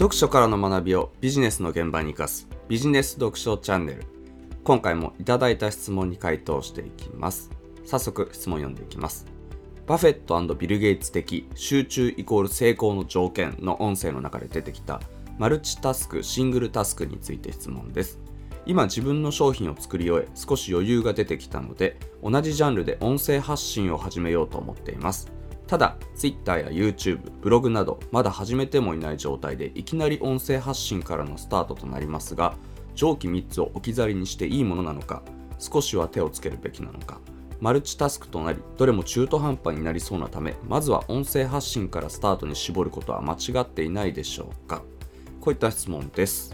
読書からの学びをビジネスの現場に生かすビジネス読書チャンネル。今回もいただいた質問に回答していきます。早速質問読んでいきます。バフェットビル・ゲイツ的集中イコール成功の条件の音声の中で出てきたマルチタスクシングルタスクについて質問です。今自分の商品を作り終え少し余裕が出てきたので同じジャンルで音声発信を始めようと思っています。ただ Twitter や YouTube ブログなどまだ始めてもいない状態でいきなり音声発信からのスタートとなりますが上記3つを置き去りにしていいものなのか少しは手をつけるべきなのかマルチタスクとなりどれも中途半端になりそうなためまずは音声発信からスタートに絞ることは間違っていないでしょうか。こういった質問です。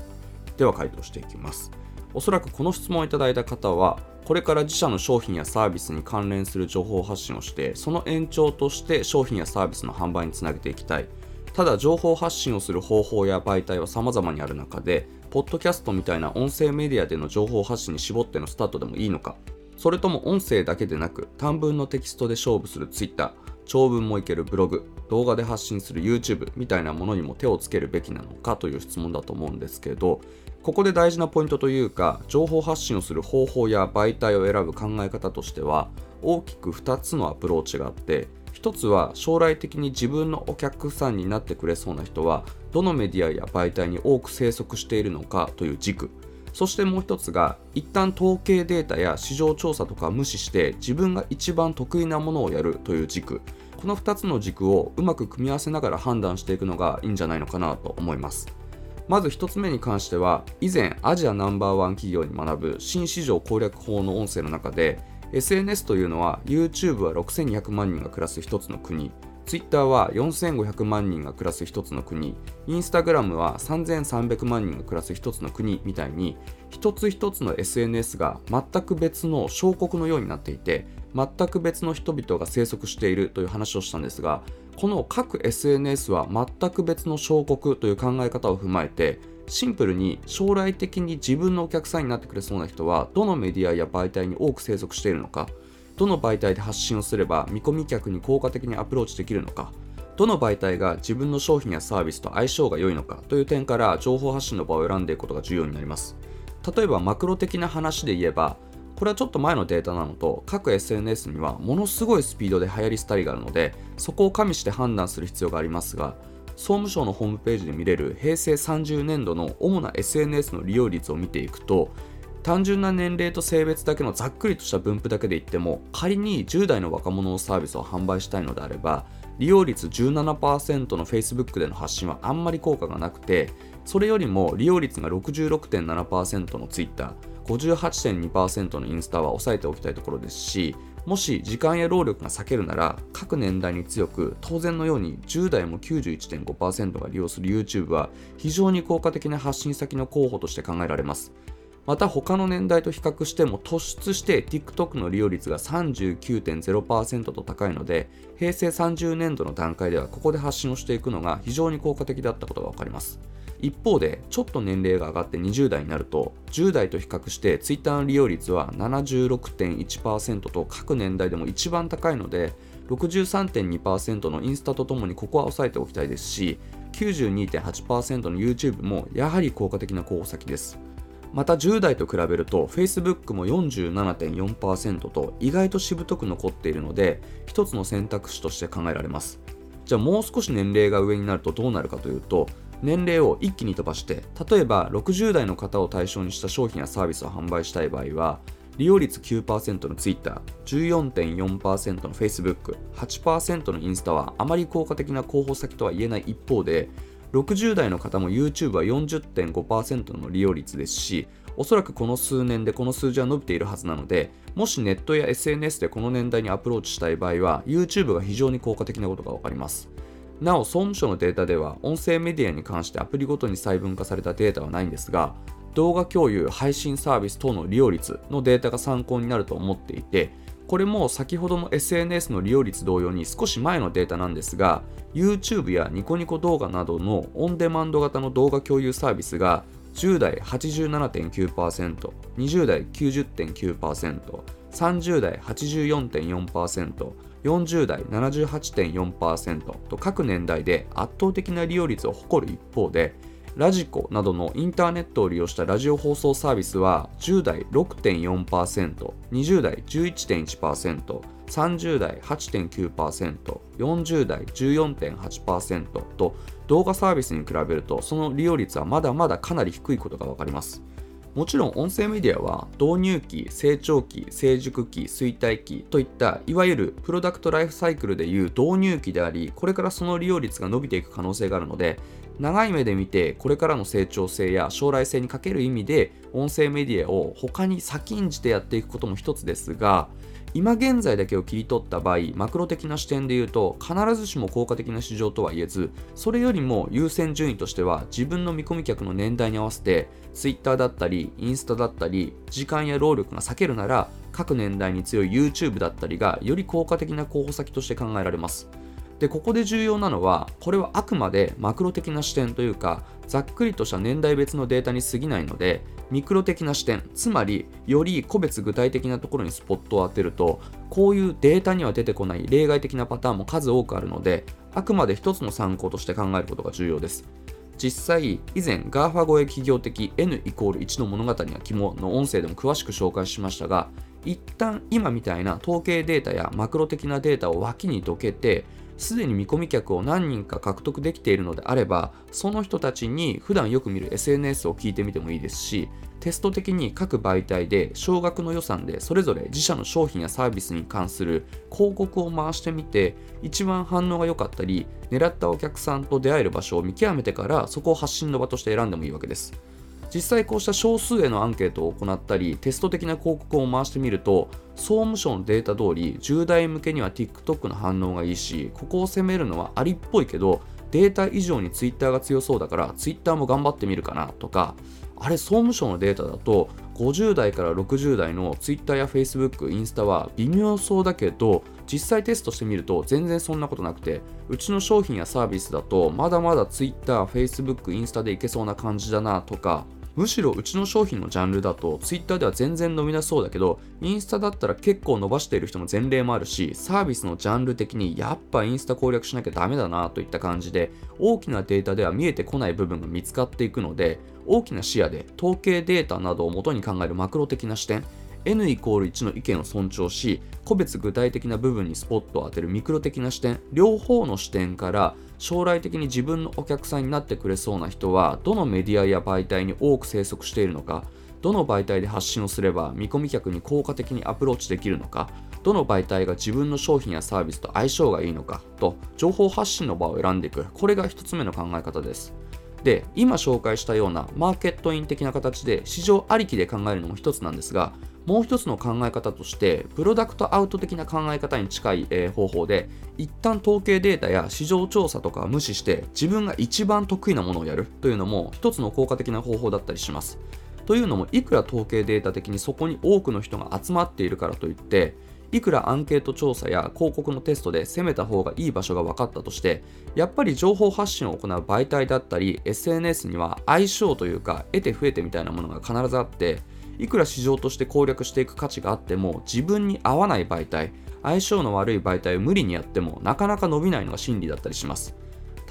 では回答していきます。おそらくこの質問をいただいた方はこれから自社の商品やサービスに関連する情報発信をしてその延長として商品やサービスの販売につなげていきたい。ただ情報発信をする方法や媒体は様々にある中でポッドキャストみたいな音声メディアでの情報発信に絞ってのスタートでもいいのか。それとも音声だけでなく短文のテキストで勝負する Twitter 長文もいけるブログ動画で発信する YouTube みたいなものにも手をつけるべきなのかという質問だと思うんですけどここで大事なポイントというか情報発信をする方法や媒体を選ぶ考え方としては大きく2つのアプローチがあって1つは将来的に自分のお客さんになってくれそうな人はどのメディアや媒体に多く生息しているのかという軸。そしてもう1つが一旦統計データや市場調査とか無視して自分が一番得意なものをやるという軸。この2つの軸をうまく組み合わせながら判断していくのがいいんじゃないのかなと思います。まず1つ目に関しては以前アジアナンバーワン企業に学ぶ新市場攻略法の音声の中で SNS というのは YouTube は6200万人が暮らす1つの国。Twitter は4500万人が暮らす1つの国。Instagram は3300万人が暮らす1つの国みたいに一つ一つの SNS が全く別の小国のようになっていて全く別の人々が生息しているという話をしたんですがこの各 SNS は全く別の小国という考え方を踏まえてシンプルに将来的に自分のお客さんになってくれそうな人はどのメディアや媒体に多く生息しているのかどの媒体で発信をすれば見込み客に効果的にアプローチできるのかどの媒体が自分の商品やサービスと相性が良いのかという点から情報発信の場を選んでいくことが重要になります。例えばマクロ的な話で言えばこれはちょっと前のデータなのと各 SNS にはものすごいスピードで流行り廃りがあるのでそこを加味して判断する必要がありますが総務省のホームページで見れる平成30年度の主な SNS の利用率を見ていくと単純な年齢と性別だけのざっくりとした分布だけで言っても仮に10代の若者のサービスを販売したいのであれば利用率17%の Facebook での発信はあんまり効果がなくてそれよりも利用率が66.7%の Twitter 58.2%のインスタは押さえておきたいところですしもし時間や労力が避けるなら各年代に強く当然のように10代も91.5%が利用する YouTube は非常に効果的な発信先の候補として考えられます。また他の年代と比較しても突出して TikTok の利用率が39.0%と高いので平成30年度の段階ではここで発信をしていくのが非常に効果的だったことが分かります。一方でちょっと年齢が上がって20代になると10代と比較して Twitter の利用率は76.1%と各年代でも一番高いので63.2%のインスタとともにここは押さえておきたいですし92.8%の YouTube もやはり効果的な候補先です。また10代と比べると Facebook も47.4%と意外としぶとく残っているので一つの選択肢として考えられます。じゃあもう少し年齢が上になるとどうなるかというと年齢を一気に飛ばして例えば60代の方を対象にした商品やサービスを販売したい場合は利用率9%の Twitter、14.4%の Facebook、8%のインスタはあまり効果的な候補先とは言えない一方で60代の方も YouTube は40.5%の利用率ですしおそらくこの数年でこの数字は伸びているはずなのでもしネットや SNS でこの年代にアプローチしたい場合は YouTube が非常に効果的なことが分かります。なお総務省のデータでは音声メディアに関してアプリごとに細分化されたデータはないんですが動画共有配信サービス等の利用率のデータが参考になると思っていてこれも先ほどの SNS の利用率同様に少し前のデータなんですが YouTube やニコニコ動画などのオンデマンド型の動画共有サービスが10代87.9%、20代90.9%、30代84.4%、40代78.4%と各年代で圧倒的な利用率を誇る一方でラジコなどのインターネットを利用したラジオ放送サービスは10代6.4%、20代11.1%、30代8.9%、40代14.8%と動画サービスに比べるとその利用率はまだまだかなり低いことが分かります。もちろん音声メディアは導入期、成長期、成熟期、衰退期といったいわゆるプロダクトライフサイクルでいう導入期でありこれからその利用率が伸びていく可能性があるので長い目で見てこれからの成長性や将来性にかける意味で音声メディアを他に先んじてやっていくことも一つですが今現在だけを切り取った場合マクロ的な視点で言うと必ずしも効果的な市場とは言えずそれよりも優先順位としては自分の見込み客の年代に合わせて Twitter だったりインスタだったり時間や労力が避けるなら各年代に強い YouTube だったりがより効果的な候補先として考えられます。でここで重要なのはこれはあくまでマクロ的な視点というかざっくりとした年代別のデータに過ぎないのでミクロ的な視点つまりより個別具体的なところにスポットを当てるとこういうデータには出てこない例外的なパターンも数多くあるのであくまで一つの参考として考えることが重要です。実際以前 GAFA 超え企業的 N イコール1の物語が肝の音声でも詳しく紹介しましたが一旦今みたいな統計データやマクロ的なデータを脇にどけてすでに見込み客を何人か獲得できているのであればその人たちに普段よく見る SNS を聞いてみてもいいですしテスト的に各媒体で少額の予算でそれぞれ自社の商品やサービスに関する広告を回してみて一番反応が良かったり狙ったお客さんと出会える場所を見極めてからそこを発信の場として選んでもいいわけです。実際こうした少数へのアンケートを行ったりテスト的な広告を回してみると総務省のデータ通り10代向けには TikTok の反応がいいしここを攻めるのはありっぽいけどデータ以上に Twitter が強そうだから Twitter も頑張ってみるかなとかあれ総務省のデータだと50代から60代の Twitter や Facebook、インスタは微妙そうだけど実際テストしてみると全然そんなことなくてうちの商品やサービスだとまだまだ Twitter、Facebook、インスタでいけそうな感じだなとかむしろうちの商品のジャンルだと Twitter では全然伸びなそうだけどインスタだったら結構伸ばしている人の前例もあるしサービスのジャンル的にやっぱインスタ攻略しなきゃダメだなといった感じで大きなデータでは見えてこない部分が見つかっていくので大きな視野で統計データなどを元に考えるマクロ的な視点 N イコール1の意見を尊重し個別具体的な部分にスポットを当てるミクロ的な視点両方の視点から将来的に自分のお客さんになってくれそうな人はどのメディアや媒体に多く生息しているのかどの媒体で発信をすれば見込み客に効果的にアプローチできるのかどの媒体が自分の商品やサービスと相性がいいのかと情報発信の場を選んでいく。これが1つ目の考え方です。で今紹介したようなマーケットイン的な形で市場ありきで考えるのも一つなんですがもう一つの考え方としてプロダクトアウト的な考え方に近い、えー、方法で一旦統計データや市場調査とかを無視して自分が一番得意なものをやるというのも一つの効果的な方法だったりします。というのもいくら統計データ的にそこに多くの人が集まっているからといっていくらアンケート調査や広告のテストで攻めた方がいい場所が分かったとしてやっぱり情報発信を行う媒体だったり SNS には相性というか得て増えてみたいなものが必ずあっていくら市場として攻略していく価値があっても自分に合わない媒体相性の悪い媒体を無理にやってもなかなか伸びないのが真理だったりします。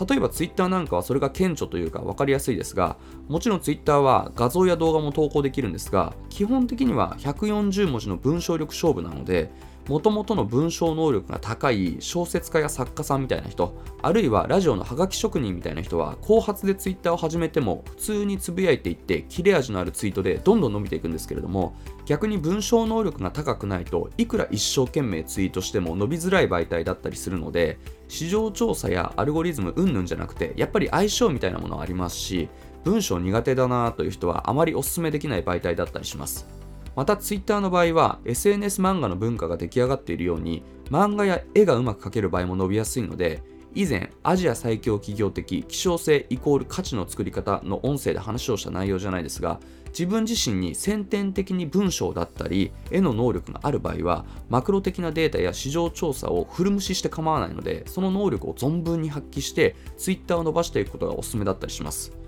例えばツイッターなんかはそれが顕著というか分かりやすいですがもちろんツイッターは画像や動画も投稿できるんですが基本的には140文字の文章力勝負なのでもともとの文章能力が高い小説家や作家さんみたいな人あるいはラジオのハガキ職人みたいな人は後発でツイッターを始めても普通につぶやいていって切れ味のあるツイートでどんどん伸びていくんですけれども逆に文章能力が高くないといくら一生懸命ツイートしても伸びづらい媒体だったりするので市場調査やアルゴリズム云々じゃなくてやっぱり相性みたいなものはありますし文章苦手だなという人はあまりお勧めできない媒体だったりします。また Twitter の場合は SNS 漫画の文化が出来上がっているように漫画や絵がうまく描ける場合も伸びやすいので以前アジア最強企業的希少性イコール価値の作り方の音声で話をした内容じゃないですが自分自身に先天的に文章だったり絵の能力がある場合はマクロ的なデータや市場調査を古無視して構わないのでその能力を存分に発揮して Twitter を伸ばしていくことがおすすめだったりします。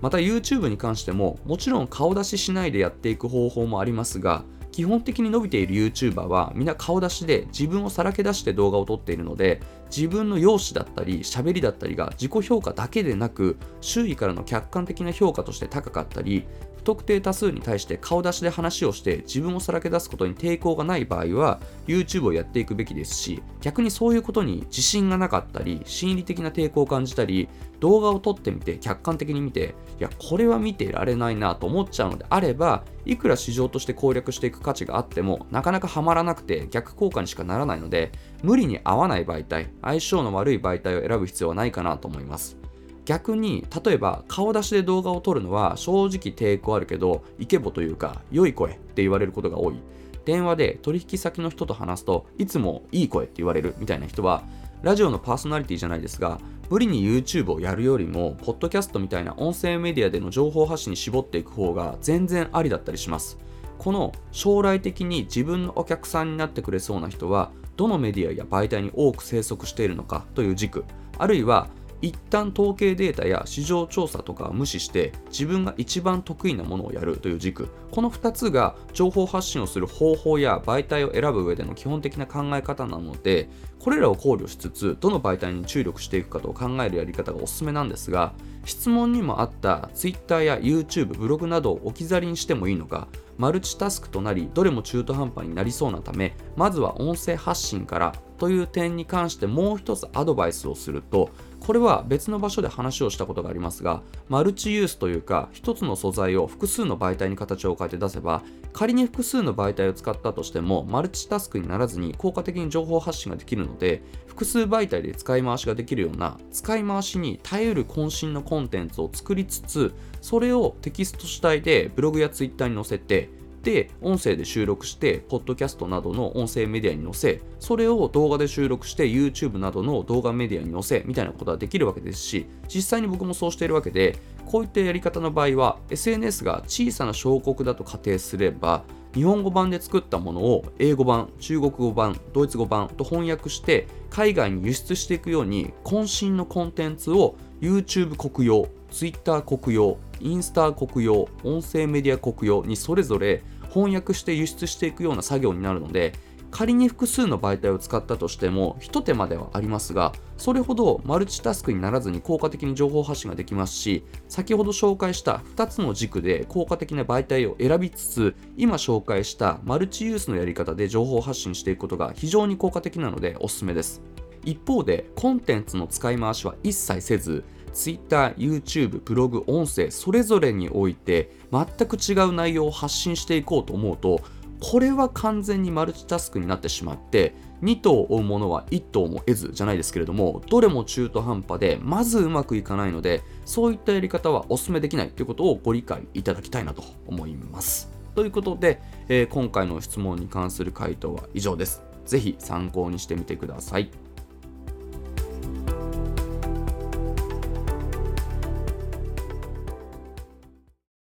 また YouTube に関してももちろん顔出ししないでやっていく方法もありますが基本的に伸びている YouTuber はみんな顔出しで自分をさらけ出して動画を撮っているので自分の容姿だったり喋りだったりが自己評価だけでなく周囲からの客観的な評価として高かったり不特定多数に対して顔出しで話をして自分をさらけ出すことに抵抗がない場合は YouTube をやっていくべきですし逆にそういうことに自信がなかったり心理的な抵抗を感じたり動画を撮ってみて客観的に見ていやこれは見てられないなと思っちゃうのであればいくら市場として攻略していく価値があってもなかなかハマらなくて逆効果にしかならないので無理に合わない媒体相性の悪い媒体を選ぶ必要はないかなと思います。逆に例えば顔出しで動画を撮るのは正直抵抗あるけどイケボというか良い声って言われることが多い。電話で取引先の人と話すといつもいい声って言われるみたいな人はラジオのパーソナリティじゃないですが無理に YouTube をやるよりもポッドキャストみたいな音声メディアでの情報発信に絞っていく方が全然ありだったりします。この将来的に自分のお客さんになってくれそうな人はどのメディアや媒体に多く生息しているのかという軸あるいは一旦統計データや市場調査とかを無視して自分が一番得意なものをやるという軸。この2つが情報発信をする方法や媒体を選ぶ上での基本的な考え方なのでこれらを考慮しつつどの媒体に注力していくかと考えるやり方がおすすめなんですが質問にもあった Twitter や YouTube ブログなどを置き去りにしてもいいのかマルチタスクとなりどれも中途半端になりそうなためまずは音声発信からという点に関してもう一つアドバイスをするとこれは別の場所で話をしたことがありますがマルチユースというか一つの素材を複数の媒体に形を変えて出せば仮に複数の媒体を使ったとしてもマルチタスクにならずに効果的に情報発信ができるので複数媒体で使い回しができるような使い回しに耐える渾身のコンテンツを作りつつそれをテキスト主体でブログやツイッターに載せてで音声で収録してポッドキャストなどの音声メディアに載せそれを動画で収録して YouTube などの動画メディアに載せみたいなことはできるわけですし実際に僕もそうしているわけでこういったやり方の場合は SNS が小さな小国だと仮定すれば日本語版で作ったものを英語版、中国語版、ドイツ語版と翻訳して海外に輸出していくように渾身のコンテンツを YouTube 国用、Twitter 国用、インスタ国用、音声メディア国用にそれぞれ翻訳して輸出していくような作業になるので仮に複数の媒体を使ったとしても一手間ではありますがそれほどマルチタスクにならずに効果的に情報発信ができますし先ほど紹介した2つの軸で効果的な媒体を選びつつ今紹介したマルチユースのやり方で情報発信していくことが非常に効果的なのでおすすめです。一方でコンテンツの使い回しは一切せず Twitter、YouTube、ブログ、音声それぞれにおいて全く違う内容を発信していこうと思うとこれは完全にマルチタスクになってしまって2頭追うものは1頭も得ずじゃないですけれどもどれも中途半端でまずうまくいかないのでそういったやり方はお勧めできないということをご理解いただきたいなと思います。ということで、えー、今回の質問に関する回答は以上です。ぜひ参考にしてみてください。